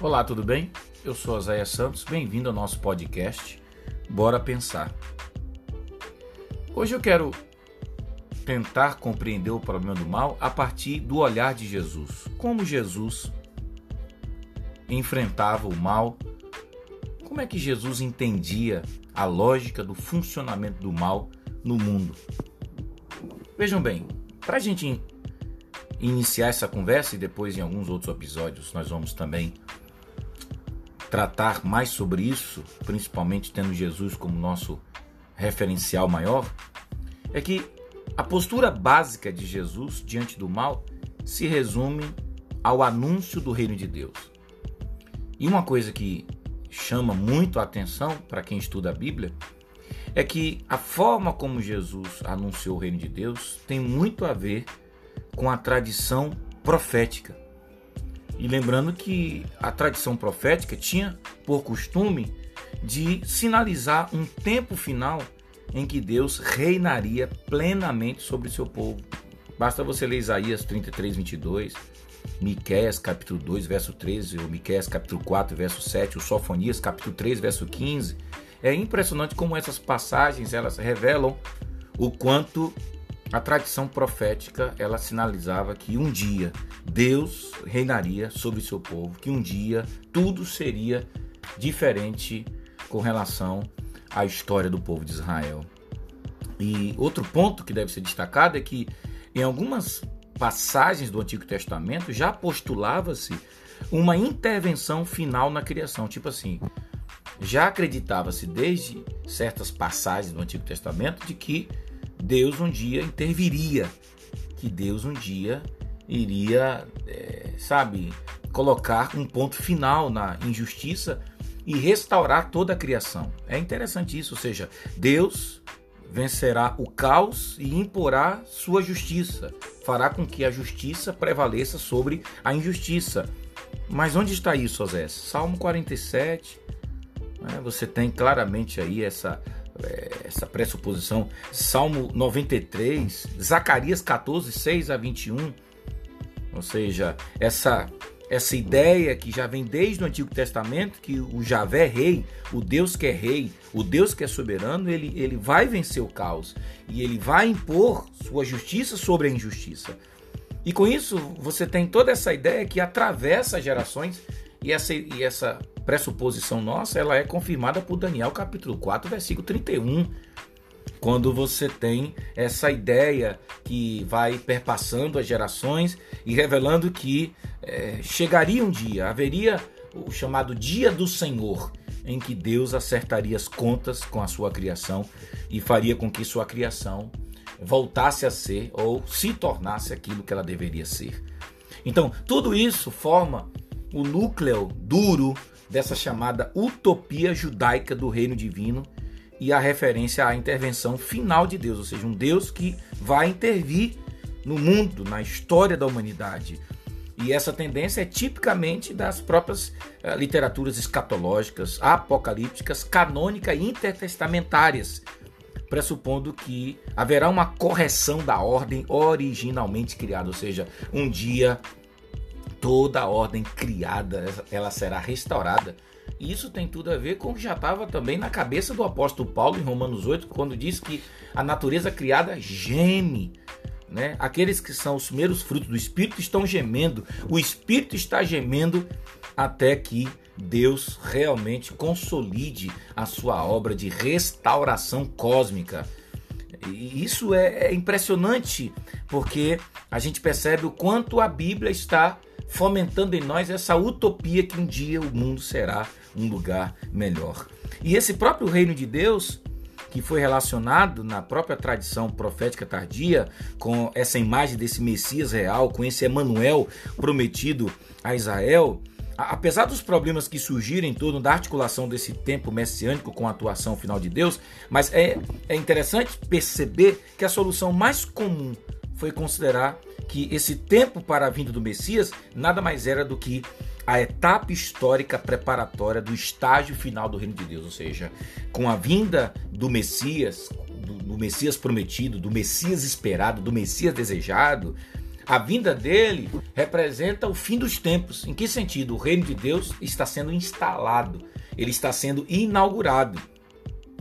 Olá, tudo bem? Eu sou Azaia Santos, bem-vindo ao nosso podcast Bora Pensar. Hoje eu quero tentar compreender o problema do mal a partir do olhar de Jesus. Como Jesus enfrentava o mal, como é que Jesus entendia a lógica do funcionamento do mal no mundo. Vejam bem, para a gente iniciar essa conversa e depois em alguns outros episódios nós vamos também tratar mais sobre isso, principalmente tendo Jesus como nosso referencial maior, é que a postura básica de Jesus diante do mal se resume ao anúncio do reino de Deus. E uma coisa que chama muito a atenção para quem estuda a Bíblia é que a forma como Jesus anunciou o reino de Deus tem muito a ver com a tradição profética. E lembrando que a tradição profética tinha por costume de sinalizar um tempo final em que Deus reinaria plenamente sobre o seu povo. Basta você ler Isaías 33, 22, Miqueias capítulo 2, verso 13, ou Miqueias capítulo 4, verso 7, o Sofonias capítulo 3, verso 15. É impressionante como essas passagens elas revelam o quanto a tradição profética ela sinalizava que um dia Deus reinaria sobre seu povo, que um dia tudo seria diferente com relação à história do povo de Israel. E outro ponto que deve ser destacado é que em algumas passagens do Antigo Testamento já postulava-se uma intervenção final na criação, tipo assim, já acreditava-se desde certas passagens do Antigo Testamento de que Deus um dia interviria, que Deus um dia iria, é, sabe, colocar um ponto final na injustiça e restaurar toda a criação. É interessante isso, ou seja, Deus vencerá o caos e imporá sua justiça, fará com que a justiça prevaleça sobre a injustiça. Mas onde está isso, Osés? Salmo 47, né? você tem claramente aí essa essa pressuposição. Salmo 93, Zacarias 14, 6 a 21. Ou seja, essa essa ideia que já vem desde o Antigo Testamento, que o Javé é rei, o Deus que é rei, o Deus que é soberano, ele, ele vai vencer o caos e ele vai impor sua justiça sobre a injustiça. E com isso, você tem toda essa ideia que atravessa gerações e essa, e essa pressuposição nossa, ela é confirmada por Daniel capítulo 4, versículo 31, quando você tem essa ideia que vai perpassando as gerações e revelando que é, chegaria um dia, haveria o chamado Dia do Senhor, em que Deus acertaria as contas com a sua criação e faria com que sua criação voltasse a ser ou se tornasse aquilo que ela deveria ser. Então, tudo isso forma o núcleo duro dessa chamada utopia judaica do reino divino e a referência à intervenção final de Deus, ou seja, um Deus que vai intervir no mundo, na história da humanidade. E essa tendência é tipicamente das próprias uh, literaturas escatológicas, apocalípticas, canônicas e intertestamentárias, pressupondo que haverá uma correção da ordem originalmente criada, ou seja, um dia toda a ordem criada ela será restaurada. E isso tem tudo a ver com o que já estava também na cabeça do apóstolo Paulo em Romanos 8, quando diz que a natureza criada geme. Né? Aqueles que são os primeiros frutos do Espírito estão gemendo, o Espírito está gemendo até que Deus realmente consolide a sua obra de restauração cósmica. E isso é, é impressionante, porque a gente percebe o quanto a Bíblia está fomentando em nós essa utopia que um dia o mundo será um lugar melhor. E esse próprio reino de Deus, que foi relacionado na própria tradição profética tardia com essa imagem desse Messias real, com esse Emanuel prometido a Israel, apesar dos problemas que surgiram em torno da articulação desse tempo messiânico com a atuação final de Deus, mas é, é interessante perceber que a solução mais comum foi considerar que esse tempo para a vinda do Messias nada mais era do que a etapa histórica preparatória do estágio final do reino de Deus, ou seja, com a vinda do Messias, do, do Messias prometido, do Messias esperado, do Messias desejado, A vinda dele representa o fim dos tempos. Em que sentido? O reino de Deus está sendo instalado, ele está sendo inaugurado.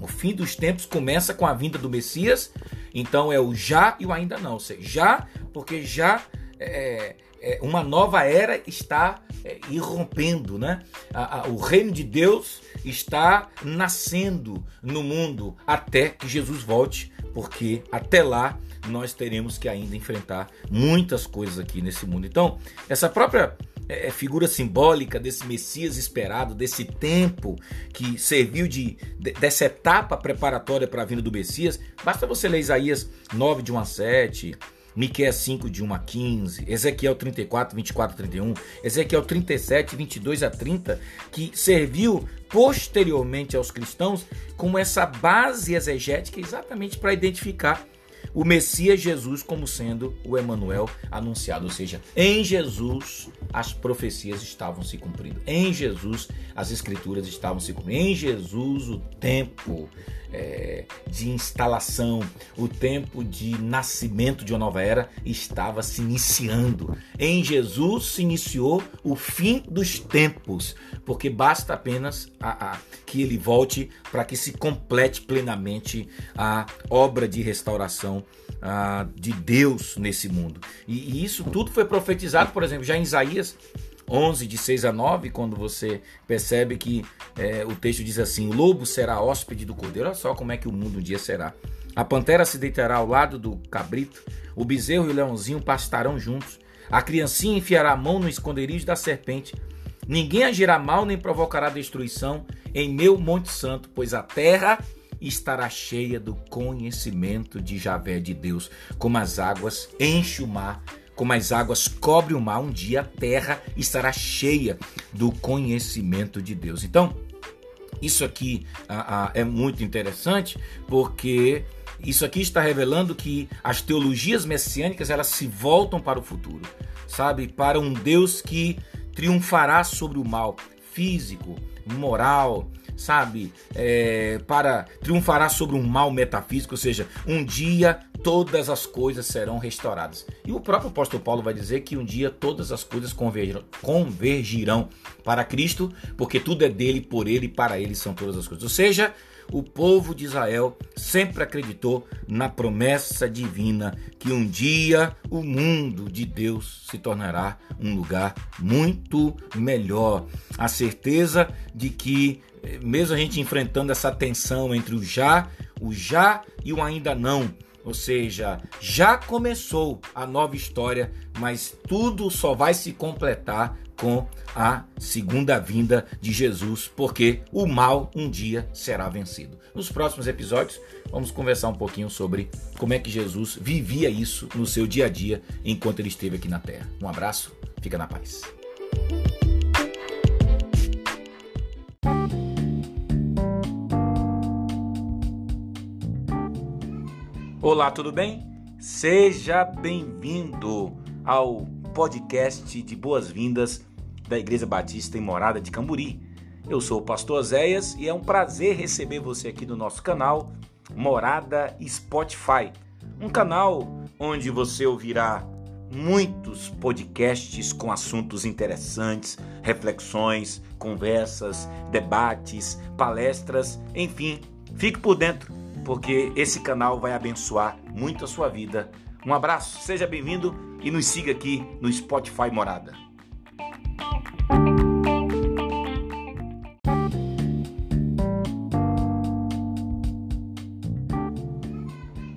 O fim dos tempos começa com a vinda do Messias, então é o já e o ainda não. Ou seja, já, porque já é, é, uma nova era está é, irrompendo, né? A, a, o reino de Deus está nascendo no mundo até que Jesus volte, porque até lá nós teremos que ainda enfrentar muitas coisas aqui nesse mundo. Então, essa própria é, é, figura simbólica desse Messias esperado, desse tempo que serviu de, de dessa etapa preparatória para a vinda do Messias. Basta você ler Isaías 9, de 1 a 7, Miqueias 5, de 1 a 15, Ezequiel 34, 24 a 31, Ezequiel 37, 22 a 30, que serviu posteriormente aos cristãos como essa base exegética exatamente para identificar o Messias Jesus como sendo o Emanuel anunciado, ou seja, em Jesus as profecias estavam se cumprindo. Em Jesus as escrituras estavam se cumprindo. Em Jesus o tempo é, de instalação, o tempo de nascimento de uma nova era estava se iniciando. Em Jesus se iniciou o fim dos tempos, porque basta apenas a, a, que ele volte para que se complete plenamente a obra de restauração a, de Deus nesse mundo. E, e isso tudo foi profetizado, por exemplo, já em Isaías 11, de 6 a 9, quando você percebe que é, o texto diz assim: O lobo será hóspede do cordeiro. Olha só como é que o mundo um dia será. A pantera se deitará ao lado do cabrito, o bezerro e o leãozinho pastarão juntos. A criancinha enfiará a mão no esconderijo da serpente. Ninguém agirá mal nem provocará destruição em meu Monte Santo, pois a terra estará cheia do conhecimento de Javé de Deus, como as águas enchem o mar como as águas cobrem o mar, um dia a terra estará cheia do conhecimento de Deus. Então, isso aqui ah, ah, é muito interessante porque isso aqui está revelando que as teologias messiânicas elas se voltam para o futuro, sabe? Para um Deus que triunfará sobre o mal físico, moral, sabe? É, para triunfará sobre um mal metafísico, ou seja, um dia todas as coisas serão restauradas. E o próprio apóstolo Paulo vai dizer que um dia todas as coisas convergirão, para Cristo, porque tudo é dele, por ele e para ele são todas as coisas. Ou seja, o povo de Israel sempre acreditou na promessa divina que um dia o mundo de Deus se tornará um lugar muito melhor. A certeza de que mesmo a gente enfrentando essa tensão entre o já, o já e o ainda não, ou seja, já começou a nova história, mas tudo só vai se completar com a segunda vinda de Jesus, porque o mal um dia será vencido. Nos próximos episódios, vamos conversar um pouquinho sobre como é que Jesus vivia isso no seu dia a dia enquanto ele esteve aqui na terra. Um abraço, fica na paz. Olá, tudo bem? Seja bem-vindo ao podcast de boas-vindas da Igreja Batista em Morada de Camburi. Eu sou o pastor Zéias e é um prazer receber você aqui no nosso canal Morada Spotify, um canal onde você ouvirá muitos podcasts com assuntos interessantes, reflexões, conversas, debates, palestras, enfim, fique por dentro porque esse canal vai abençoar muito a sua vida. Um abraço, seja bem-vindo e nos siga aqui no Spotify Morada.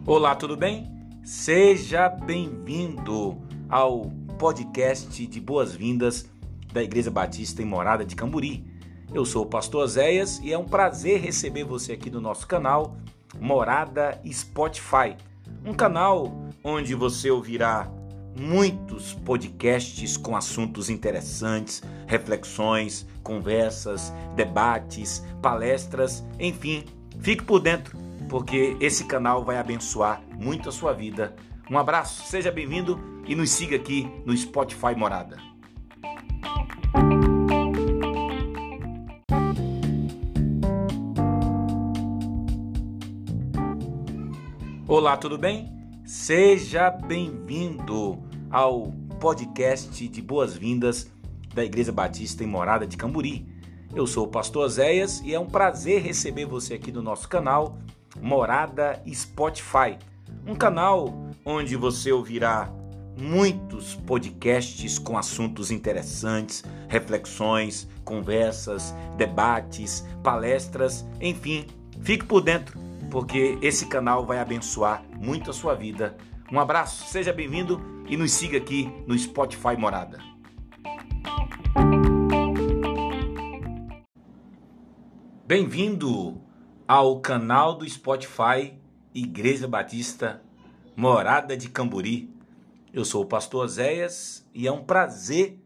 Olá, tudo bem? Seja bem-vindo ao podcast de boas-vindas da Igreja Batista em Morada de Camburi. Eu sou o pastor Zéias e é um prazer receber você aqui no nosso canal Morada Spotify, um canal onde você ouvirá muitos podcasts com assuntos interessantes, reflexões, conversas, debates, palestras, enfim, fique por dentro, porque esse canal vai abençoar muito a sua vida. Um abraço, seja bem-vindo e nos siga aqui no Spotify Morada. Olá, tudo bem? Seja bem-vindo ao podcast de boas-vindas da Igreja Batista em Morada de Camburi. Eu sou o pastor Zéias e é um prazer receber você aqui no nosso canal Morada Spotify, um canal onde você ouvirá muitos podcasts com assuntos interessantes, reflexões, conversas, debates, palestras, enfim, fique por dentro, porque esse canal vai abençoar muito a sua vida. Um abraço, seja bem-vindo e nos siga aqui no Spotify Morada. Bem-vindo ao canal do Spotify Igreja Batista Morada de Camburi. Eu sou o pastor Zéias e é um prazer